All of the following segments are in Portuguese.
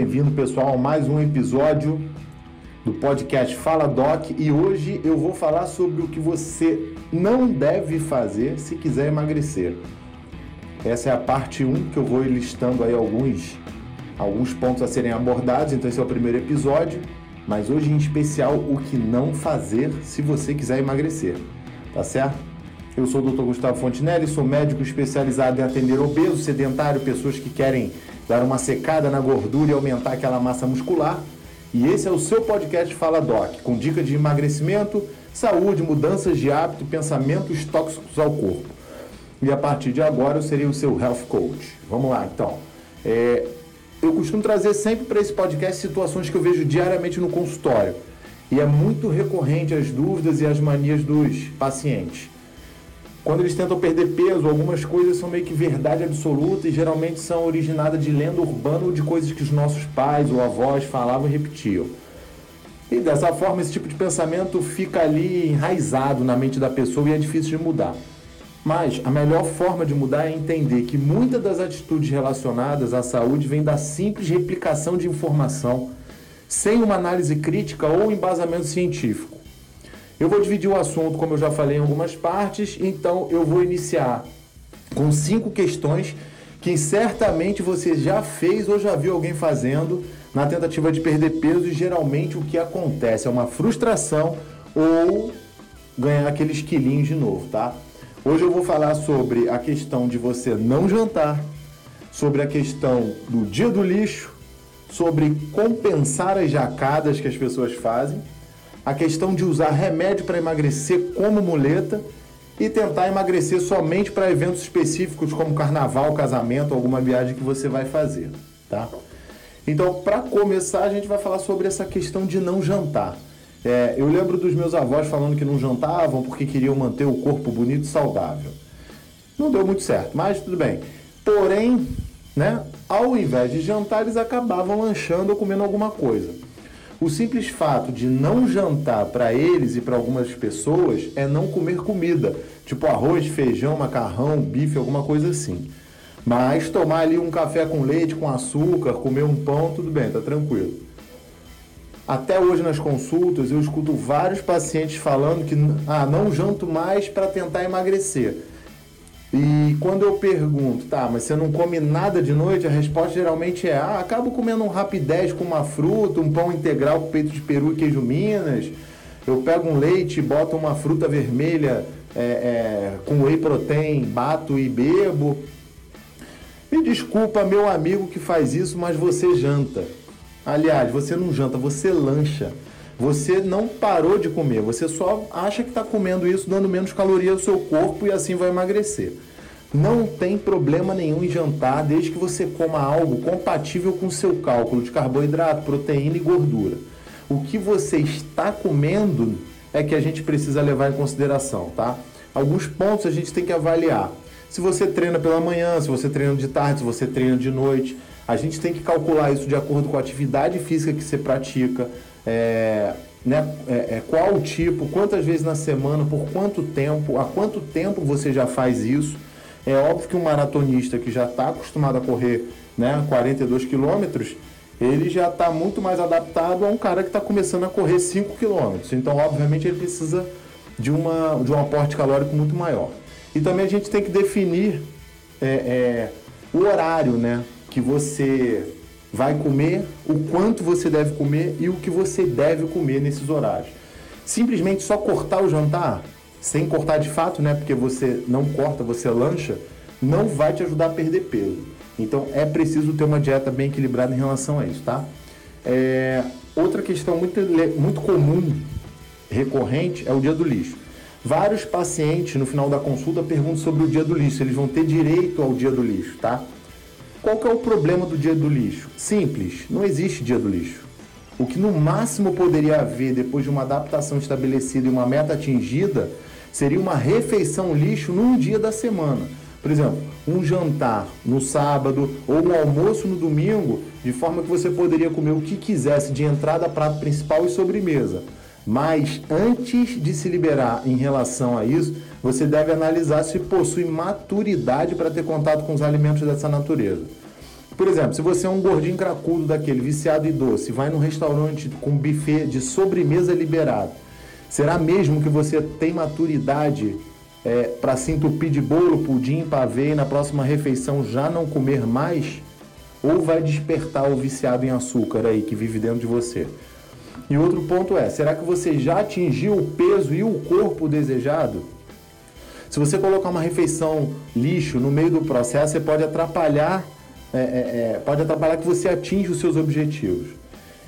bem-vindo, pessoal, a mais um episódio do podcast Fala Doc e hoje eu vou falar sobre o que você não deve fazer se quiser emagrecer. Essa é a parte 1 que eu vou listando aí alguns, alguns pontos a serem abordados, então esse é o primeiro episódio, mas hoje em especial o que não fazer se você quiser emagrecer, tá certo? Eu sou o Dr. Gustavo Fontinelli, sou médico especializado em atender obeso, sedentário, pessoas que querem dar uma secada na gordura e aumentar aquela massa muscular. E esse é o seu podcast Fala Doc, com dicas de emagrecimento, saúde, mudanças de hábito, pensamentos tóxicos ao corpo. E a partir de agora eu serei o seu health coach. Vamos lá, então. É, eu costumo trazer sempre para esse podcast situações que eu vejo diariamente no consultório. E é muito recorrente as dúvidas e as manias dos pacientes. Quando eles tentam perder peso, algumas coisas são meio que verdade absoluta e geralmente são originadas de lenda urbana ou de coisas que os nossos pais ou avós falavam e repetiam. E dessa forma, esse tipo de pensamento fica ali enraizado na mente da pessoa e é difícil de mudar. Mas a melhor forma de mudar é entender que muitas das atitudes relacionadas à saúde vêm da simples replicação de informação, sem uma análise crítica ou embasamento científico. Eu vou dividir o assunto, como eu já falei, em algumas partes, então eu vou iniciar com cinco questões que certamente você já fez ou já viu alguém fazendo na tentativa de perder peso e geralmente o que acontece é uma frustração ou ganhar aqueles quilinhos de novo, tá? Hoje eu vou falar sobre a questão de você não jantar, sobre a questão do dia do lixo, sobre compensar as jacadas que as pessoas fazem a questão de usar remédio para emagrecer como muleta e tentar emagrecer somente para eventos específicos como carnaval, casamento, alguma viagem que você vai fazer, tá? Então, para começar, a gente vai falar sobre essa questão de não jantar. É, eu lembro dos meus avós falando que não jantavam porque queriam manter o corpo bonito e saudável. Não deu muito certo, mas tudo bem. Porém, né, ao invés de jantar, eles acabavam lanchando ou comendo alguma coisa. O simples fato de não jantar para eles e para algumas pessoas é não comer comida, tipo arroz, feijão, macarrão, bife, alguma coisa assim. Mas tomar ali um café com leite, com açúcar, comer um pão, tudo bem, tá tranquilo. Até hoje nas consultas eu escuto vários pacientes falando que ah, não janto mais para tentar emagrecer. E quando eu pergunto, tá, mas você não come nada de noite? A resposta geralmente é, ah, acabo comendo um rapidez com uma fruta, um pão integral com peito de peru e queijo minas. Eu pego um leite, boto uma fruta vermelha é, é, com whey protein, bato e bebo. Me desculpa, meu amigo que faz isso, mas você janta. Aliás, você não janta, você lancha. Você não parou de comer, você só acha que está comendo isso, dando menos caloria ao seu corpo e assim vai emagrecer. Não tem problema nenhum em jantar, desde que você coma algo compatível com o seu cálculo de carboidrato, proteína e gordura. O que você está comendo é que a gente precisa levar em consideração, tá? Alguns pontos a gente tem que avaliar. Se você treina pela manhã, se você treina de tarde, se você treina de noite, a gente tem que calcular isso de acordo com a atividade física que você pratica, é, né, é, é, qual o tipo, quantas vezes na semana, por quanto tempo, há quanto tempo você já faz isso. É óbvio que um maratonista que já está acostumado a correr né, 42 quilômetros, ele já está muito mais adaptado a um cara que está começando a correr 5 quilômetros. Então, obviamente, ele precisa de, uma, de um aporte calórico muito maior. E também a gente tem que definir é, é, o horário né, que você vai comer, o quanto você deve comer e o que você deve comer nesses horários. Simplesmente só cortar o jantar, sem cortar de fato, né? Porque você não corta, você lancha, não vai te ajudar a perder peso. Então é preciso ter uma dieta bem equilibrada em relação a isso, tá? É, outra questão muito, muito comum, recorrente, é o dia do lixo. Vários pacientes no final da consulta perguntam sobre o dia do lixo, eles vão ter direito ao dia do lixo, tá? Qual que é o problema do dia do lixo? Simples, não existe dia do lixo. O que no máximo poderia haver depois de uma adaptação estabelecida e uma meta atingida seria uma refeição lixo num dia da semana. Por exemplo, um jantar no sábado ou um almoço no domingo, de forma que você poderia comer o que quisesse de entrada, prato principal e sobremesa. Mas antes de se liberar em relação a isso, você deve analisar se possui maturidade para ter contato com os alimentos dessa natureza. Por exemplo, se você é um gordinho cracudo daquele, viciado em doce, vai num restaurante com buffet de sobremesa liberado, será mesmo que você tem maturidade é, para se entupir de bolo, pudim, pavê e na próxima refeição já não comer mais? Ou vai despertar o viciado em açúcar aí que vive dentro de você? E outro ponto é: será que você já atingiu o peso e o corpo desejado? Se você colocar uma refeição lixo no meio do processo, você pode atrapalhar, é, é, é, pode atrapalhar que você atinja os seus objetivos.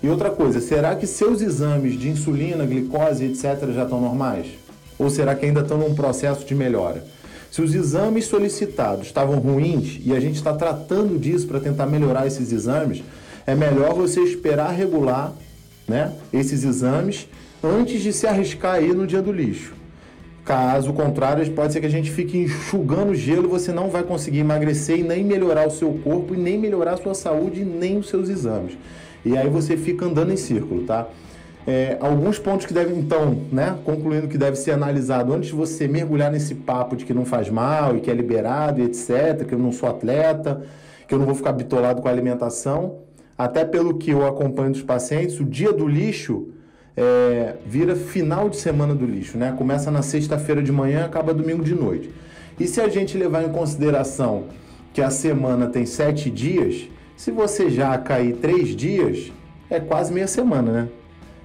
E outra coisa, será que seus exames de insulina, glicose, etc., já estão normais? Ou será que ainda estão num processo de melhora? Se os exames solicitados estavam ruins e a gente está tratando disso para tentar melhorar esses exames, é melhor você esperar regular né, esses exames antes de se arriscar aí no dia do lixo. Caso contrário, pode ser que a gente fique enxugando gelo, você não vai conseguir emagrecer e nem melhorar o seu corpo, e nem melhorar a sua saúde, nem os seus exames. E aí você fica andando em círculo, tá? É, alguns pontos que devem, então, né, concluindo que deve ser analisado antes de você mergulhar nesse papo de que não faz mal e que é liberado e etc., que eu não sou atleta, que eu não vou ficar bitolado com a alimentação, até pelo que eu acompanho dos pacientes, o dia do lixo é, vira final de semana do lixo, né? Começa na sexta-feira de manhã, acaba domingo de noite. E se a gente levar em consideração que a semana tem sete dias, se você já cair três dias, é quase meia semana, né?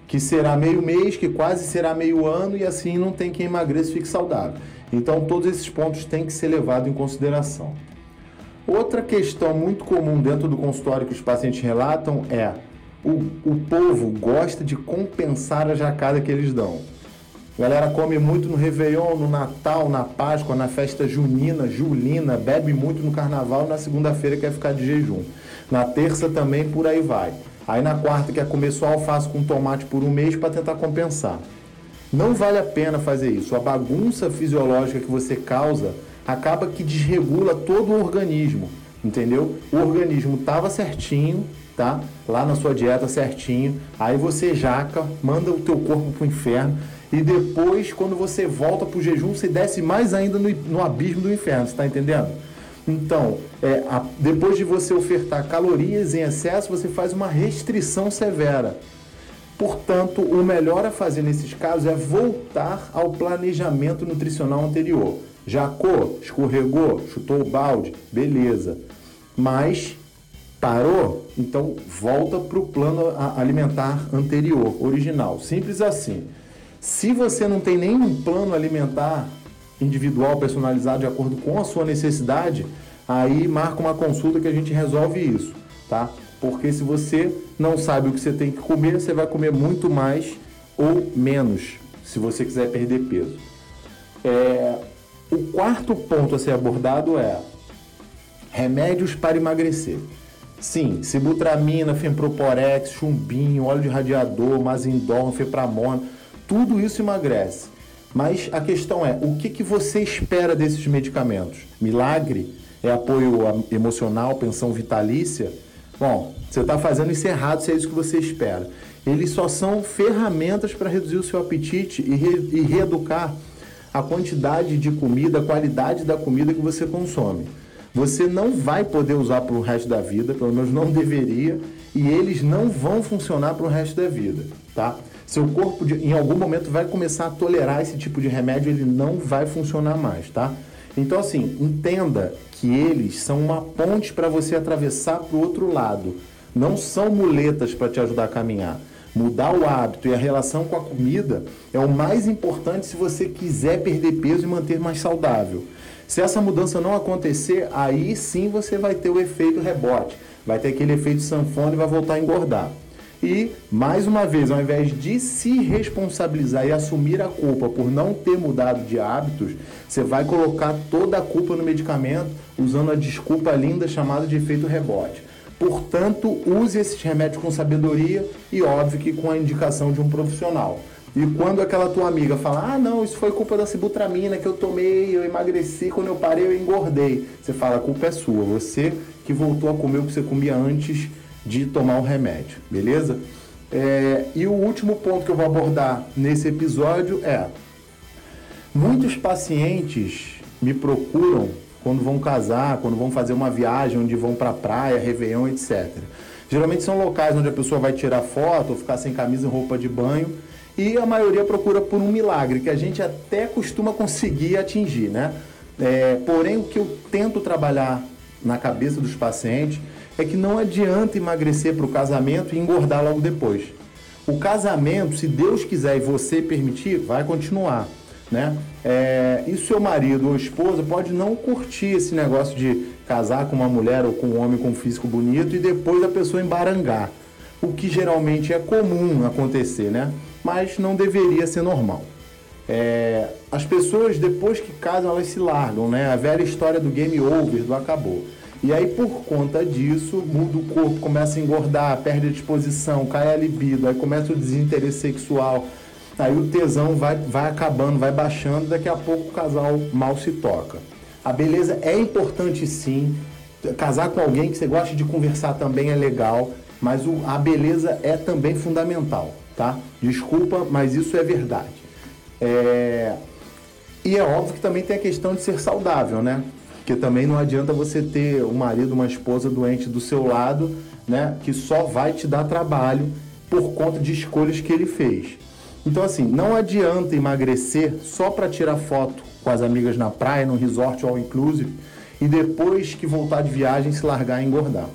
Que será meio mês, que quase será meio ano, e assim não tem quem emagreça e fique saudável. Então, todos esses pontos têm que ser levados em consideração. Outra questão muito comum dentro do consultório que os pacientes relatam é o, o povo gosta de compensar a jacada que eles dão. A galera come muito no Réveillon, no Natal, na Páscoa, na festa junina, julina, bebe muito no Carnaval na segunda-feira quer ficar de jejum. Na terça também por aí vai. Aí na quarta quer comer só alface com tomate por um mês para tentar compensar. Não vale a pena fazer isso. A bagunça fisiológica que você causa acaba que desregula todo o organismo, entendeu? O organismo estava certinho, tá? Lá na sua dieta certinho, aí você jaca, manda o teu corpo pro inferno e depois, quando você volta pro jejum, você desce mais ainda no, no abismo do inferno, você tá entendendo? Então, é, a, depois de você ofertar calorias em excesso, você faz uma restrição severa. Portanto, o melhor a fazer nesses casos é voltar ao planejamento nutricional anterior. Jacou, escorregou, chutou o balde, beleza. Mas parou, então volta para o plano alimentar anterior, original. Simples assim. Se você não tem nenhum plano alimentar individual, personalizado de acordo com a sua necessidade, aí marca uma consulta que a gente resolve isso, tá? Porque se você não sabe o que você tem que comer, você vai comer muito mais ou menos, se você quiser perder peso. É, o quarto ponto a ser abordado é remédios para emagrecer. Sim, sibutramina, fenproporex, chumbinho, óleo de radiador, mazindol, fepramona, tudo isso emagrece. Mas a questão é, o que, que você espera desses medicamentos? Milagre? É apoio emocional, pensão vitalícia? Bom, você está fazendo isso errado se é isso que você espera. Eles só são ferramentas para reduzir o seu apetite e, re, e reeducar a quantidade de comida, a qualidade da comida que você consome. Você não vai poder usar para o resto da vida, pelo menos não deveria, e eles não vão funcionar para o resto da vida, tá? Seu corpo de, em algum momento vai começar a tolerar esse tipo de remédio, ele não vai funcionar mais, tá? Então assim, entenda que eles são uma ponte para você atravessar para o outro lado. Não são muletas para te ajudar a caminhar. Mudar o hábito e a relação com a comida é o mais importante se você quiser perder peso e manter mais saudável. Se essa mudança não acontecer, aí sim você vai ter o efeito rebote, vai ter aquele efeito sanfona e vai voltar a engordar. E, mais uma vez, ao invés de se responsabilizar e assumir a culpa por não ter mudado de hábitos, você vai colocar toda a culpa no medicamento usando a desculpa linda chamada de efeito rebote. Portanto, use esses remédios com sabedoria e, óbvio, que com a indicação de um profissional. E quando aquela tua amiga fala, ah, não, isso foi culpa da sibutramina que eu tomei, eu emagreci, quando eu parei eu engordei. Você fala, a culpa é sua, você que voltou a comer o que você comia antes de tomar o remédio, beleza? É, e o último ponto que eu vou abordar nesse episódio é: muitos pacientes me procuram quando vão casar, quando vão fazer uma viagem onde vão para praia, Réveillon, etc. Geralmente são locais onde a pessoa vai tirar foto ou ficar sem camisa e roupa de banho e a maioria procura por um milagre que a gente até costuma conseguir atingir, né? É, porém, o que eu tento trabalhar na cabeça dos pacientes é que não adianta emagrecer para o casamento e engordar logo depois. O casamento, se Deus quiser e você permitir, vai continuar. Né? É, e seu marido ou esposa pode não curtir esse negócio de casar com uma mulher ou com um homem com um físico bonito e depois a pessoa embarangar. O que geralmente é comum acontecer, né? Mas não deveria ser normal. É, as pessoas, depois que casam, elas se largam, né? A velha história do game over, do acabou. E aí, por conta disso, muda o corpo, começa a engordar, perde a disposição, cai a libido, aí começa o desinteresse sexual, aí o tesão vai, vai acabando, vai baixando, daqui a pouco o casal mal se toca. A beleza é importante sim, casar com alguém que você gosta de conversar também é legal, mas o, a beleza é também fundamental, tá? Desculpa, mas isso é verdade. É... E é óbvio que também tem a questão de ser saudável, né? Porque também não adianta você ter um marido, uma esposa doente do seu lado, né? Que só vai te dar trabalho por conta de escolhas que ele fez. Então, assim, não adianta emagrecer só para tirar foto com as amigas na praia, no resort all inclusive, e depois que voltar de viagem se largar e engordar.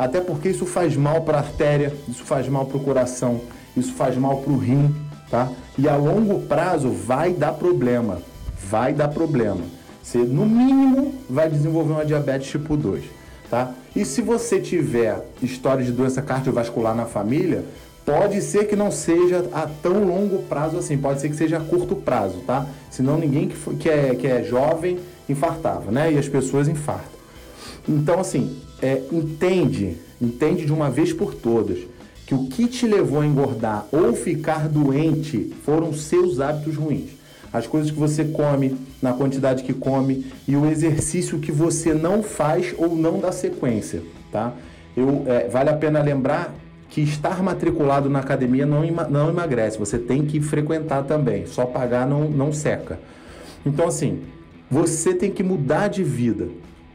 Até porque isso faz mal para a artéria, isso faz mal para o coração, isso faz mal para o rim, tá? E a longo prazo vai dar problema, vai dar problema. Você, no mínimo, vai desenvolver uma diabetes tipo 2, tá? E se você tiver história de doença cardiovascular na família, pode ser que não seja a tão longo prazo assim, pode ser que seja a curto prazo, tá? Senão ninguém que, que, é, que é jovem infartava, né? E as pessoas infartam. Então, assim, é, entende, entende de uma vez por todas que o que te levou a engordar ou ficar doente foram seus hábitos ruins as coisas que você come, na quantidade que come e o exercício que você não faz ou não dá sequência, tá? Eu, é, vale a pena lembrar que estar matriculado na academia não, não emagrece, você tem que frequentar também, só pagar não, não seca. Então, assim, você tem que mudar de vida,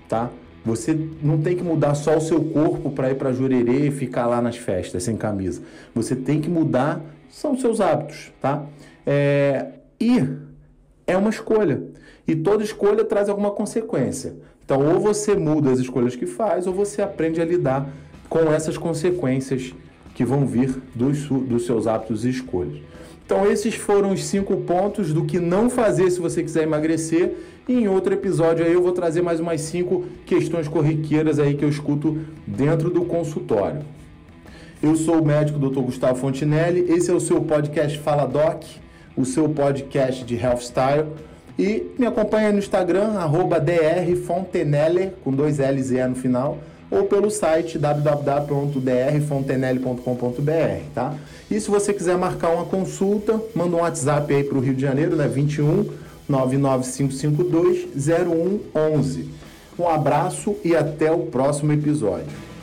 tá? Você não tem que mudar só o seu corpo para ir para Jurerê e ficar lá nas festas sem camisa. Você tem que mudar, são os seus hábitos, tá? É, e é uma escolha. E toda escolha traz alguma consequência. Então, ou você muda as escolhas que faz, ou você aprende a lidar com essas consequências que vão vir dos, dos seus hábitos e escolhas. Então, esses foram os cinco pontos do que não fazer se você quiser emagrecer. E em outro episódio aí eu vou trazer mais umas cinco questões corriqueiras aí que eu escuto dentro do consultório. Eu sou o médico Dr. Gustavo Fontinelli, esse é o seu podcast Fala Doc o seu podcast de Health Style. E me acompanha no Instagram, arroba drfontenelle, com dois L's e E no final, ou pelo site www.drfontenelle.com.br, tá? E se você quiser marcar uma consulta, manda um WhatsApp aí para o Rio de Janeiro, né? 21 99552 0111. Um abraço e até o próximo episódio.